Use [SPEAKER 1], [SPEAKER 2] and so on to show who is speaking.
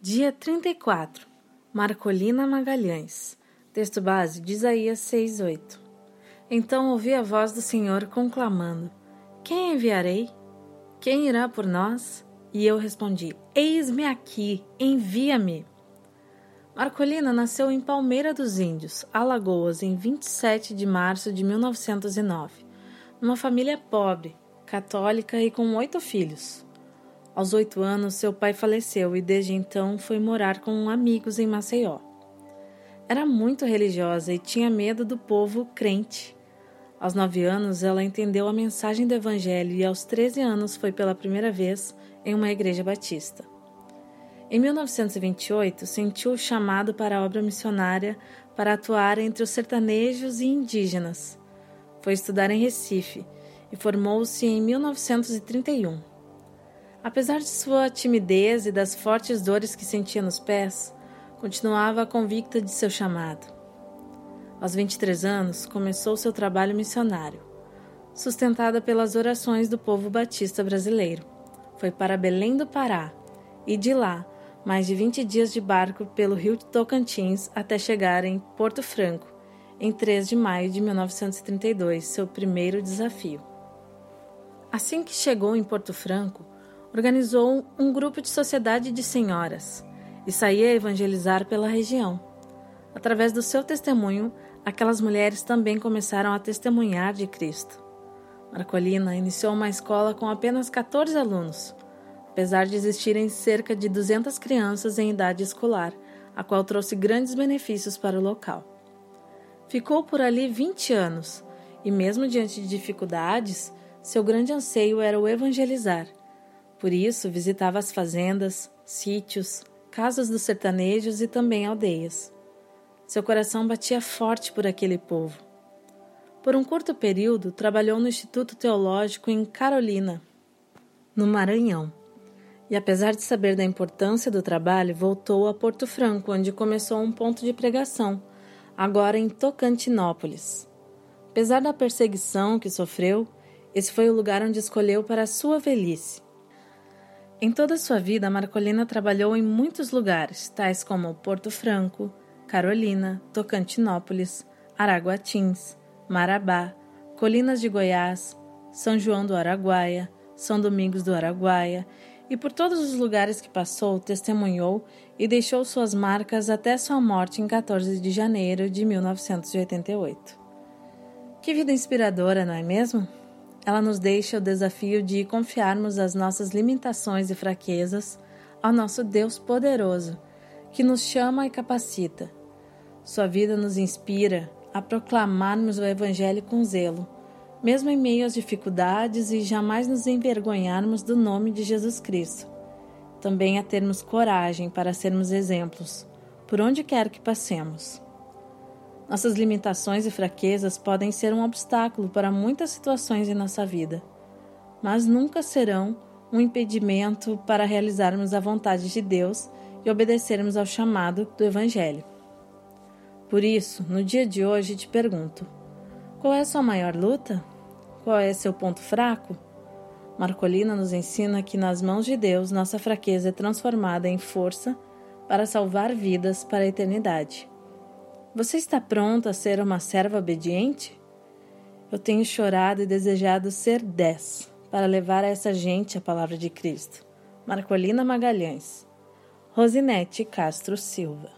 [SPEAKER 1] Dia 34. Marcolina Magalhães. Texto base de Isaías 6:8. Então ouvi a voz do Senhor conclamando: Quem enviarei? Quem irá por nós? E eu respondi: Eis-me aqui, envia-me. Marcolina nasceu em Palmeira dos Índios, Alagoas, em 27 de março de 1909, numa família pobre, católica e com oito filhos. Aos oito anos, seu pai faleceu e desde então foi morar com amigos em Maceió. Era muito religiosa e tinha medo do povo crente. Aos nove anos, ela entendeu a mensagem do Evangelho e aos treze anos foi pela primeira vez em uma igreja batista. Em 1928, sentiu o chamado para a obra missionária para atuar entre os sertanejos e indígenas. Foi estudar em Recife e formou-se em 1931. Apesar de sua timidez e das fortes dores que sentia nos pés, continuava convicta de seu chamado. Aos 23 anos, começou seu trabalho missionário, sustentada pelas orações do povo batista brasileiro. Foi para Belém do Pará e de lá, mais de 20 dias de barco pelo rio Tocantins até chegar em Porto Franco, em 3 de maio de 1932, seu primeiro desafio. Assim que chegou em Porto Franco, organizou um grupo de sociedade de senhoras e saía a evangelizar pela região. Através do seu testemunho, aquelas mulheres também começaram a testemunhar de Cristo. Marcolina iniciou uma escola com apenas 14 alunos, apesar de existirem cerca de 200 crianças em idade escolar, a qual trouxe grandes benefícios para o local. Ficou por ali 20 anos e, mesmo diante de dificuldades, seu grande anseio era o evangelizar por isso, visitava as fazendas, sítios, casas dos sertanejos e também aldeias. Seu coração batia forte por aquele povo. Por um curto período, trabalhou no Instituto Teológico em Carolina, no Maranhão. E apesar de saber da importância do trabalho, voltou a Porto Franco, onde começou um ponto de pregação, agora em Tocantinópolis. Apesar da perseguição que sofreu, esse foi o lugar onde escolheu para sua velhice. Em toda sua vida, Marcolina trabalhou em muitos lugares, tais como Porto Franco, Carolina, Tocantinópolis, Araguatins, Marabá, Colinas de Goiás, São João do Araguaia, São Domingos do Araguaia, e por todos os lugares que passou, testemunhou e deixou suas marcas até sua morte em 14 de janeiro de 1988. Que vida inspiradora, não é mesmo? Ela nos deixa o desafio de confiarmos as nossas limitações e fraquezas ao nosso Deus poderoso, que nos chama e capacita. Sua vida nos inspira a proclamarmos o Evangelho com zelo, mesmo em meio às dificuldades e jamais nos envergonharmos do nome de Jesus Cristo. Também a termos coragem para sermos exemplos, por onde quer que passemos. Nossas limitações e fraquezas podem ser um obstáculo para muitas situações em nossa vida, mas nunca serão um impedimento para realizarmos a vontade de Deus e obedecermos ao chamado do Evangelho. Por isso, no dia de hoje te pergunto: qual é a sua maior luta? Qual é seu ponto fraco? Marcolina nos ensina que nas mãos de Deus nossa fraqueza é transformada em força para salvar vidas para a eternidade. Você está pronto a ser uma serva obediente? Eu tenho chorado e desejado ser dez para levar a essa gente a palavra de Cristo. Marcolina Magalhães. Rosinete Castro Silva.